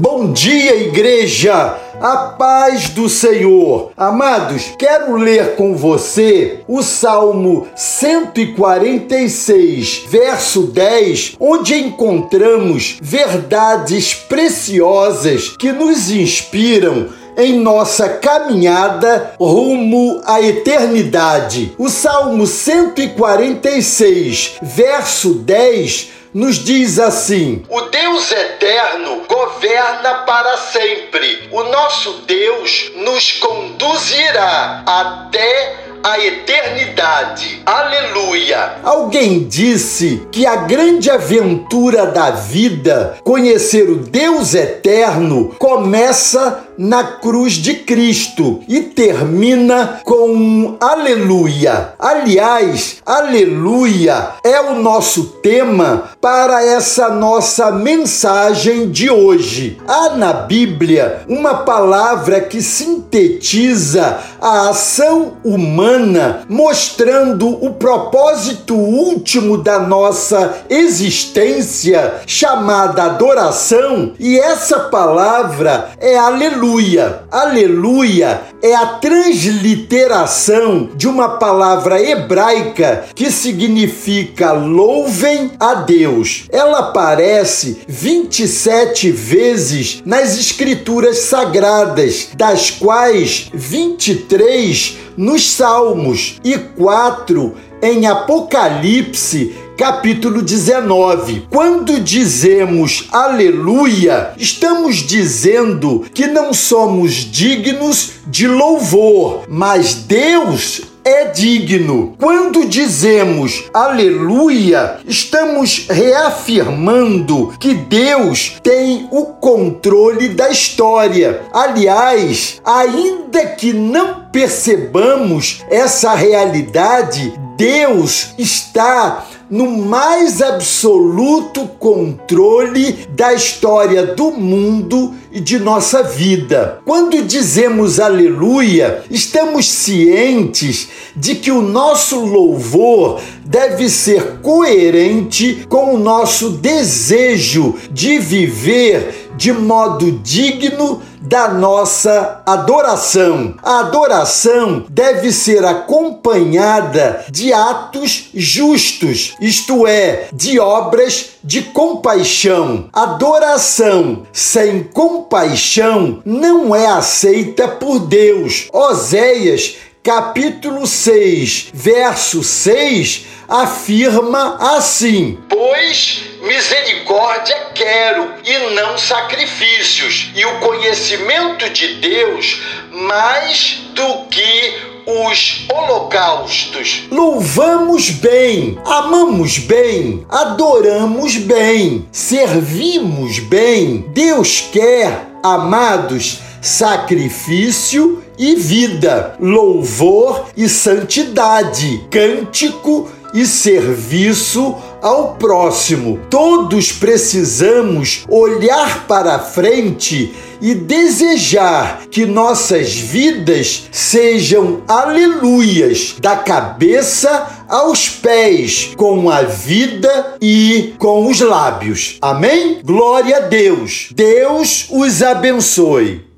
Bom dia, igreja! A paz do Senhor. Amados, quero ler com você o Salmo 146, verso 10, onde encontramos verdades preciosas que nos inspiram em nossa caminhada rumo à eternidade. O Salmo 146, verso 10 nos diz assim: O Deus eterno governa para sempre. O nosso Deus nos conduzirá até a eternidade. Aleluia! Alguém disse que a grande aventura da vida, conhecer o Deus eterno, começa na cruz de Cristo e termina com um aleluia. Aliás, aleluia é o nosso tema para essa nossa mensagem de hoje. Há na Bíblia uma palavra que sintetiza a ação humana, mostrando o propósito último da nossa existência, chamada adoração, e essa palavra é aleluia aleluia. Aleluia é a transliteração de uma palavra hebraica que significa louvem a Deus. Ela aparece 27 vezes nas escrituras sagradas, das quais 23 nos Salmos e 4 em Apocalipse capítulo 19. Quando dizemos aleluia, estamos dizendo que não somos dignos de louvor, mas Deus é digno. Quando dizemos aleluia, estamos reafirmando que Deus tem o controle da história. Aliás, ainda que não percebamos essa realidade, Deus está no mais absoluto controle da história do mundo e de nossa vida. Quando dizemos aleluia, estamos cientes de que o nosso louvor deve ser coerente com o nosso desejo de viver de modo digno da nossa adoração. A adoração deve ser acompanhada de atos justos, isto é, de obras de compaixão. Adoração sem compaixão não é aceita por Deus. Oséias capítulo 6, verso 6, afirma assim: Pois misericórdia quero e não sacrifícios, e o conhecimento de Deus mais do que os holocaustos. Louvamos bem, amamos bem, adoramos bem, servimos bem. Deus quer, amados, sacrifício e vida, louvor e santidade, cântico e serviço ao próximo. Todos precisamos olhar para frente e desejar que nossas vidas sejam aleluias, da cabeça aos pés, com a vida e com os lábios. Amém? Glória a Deus. Deus os abençoe.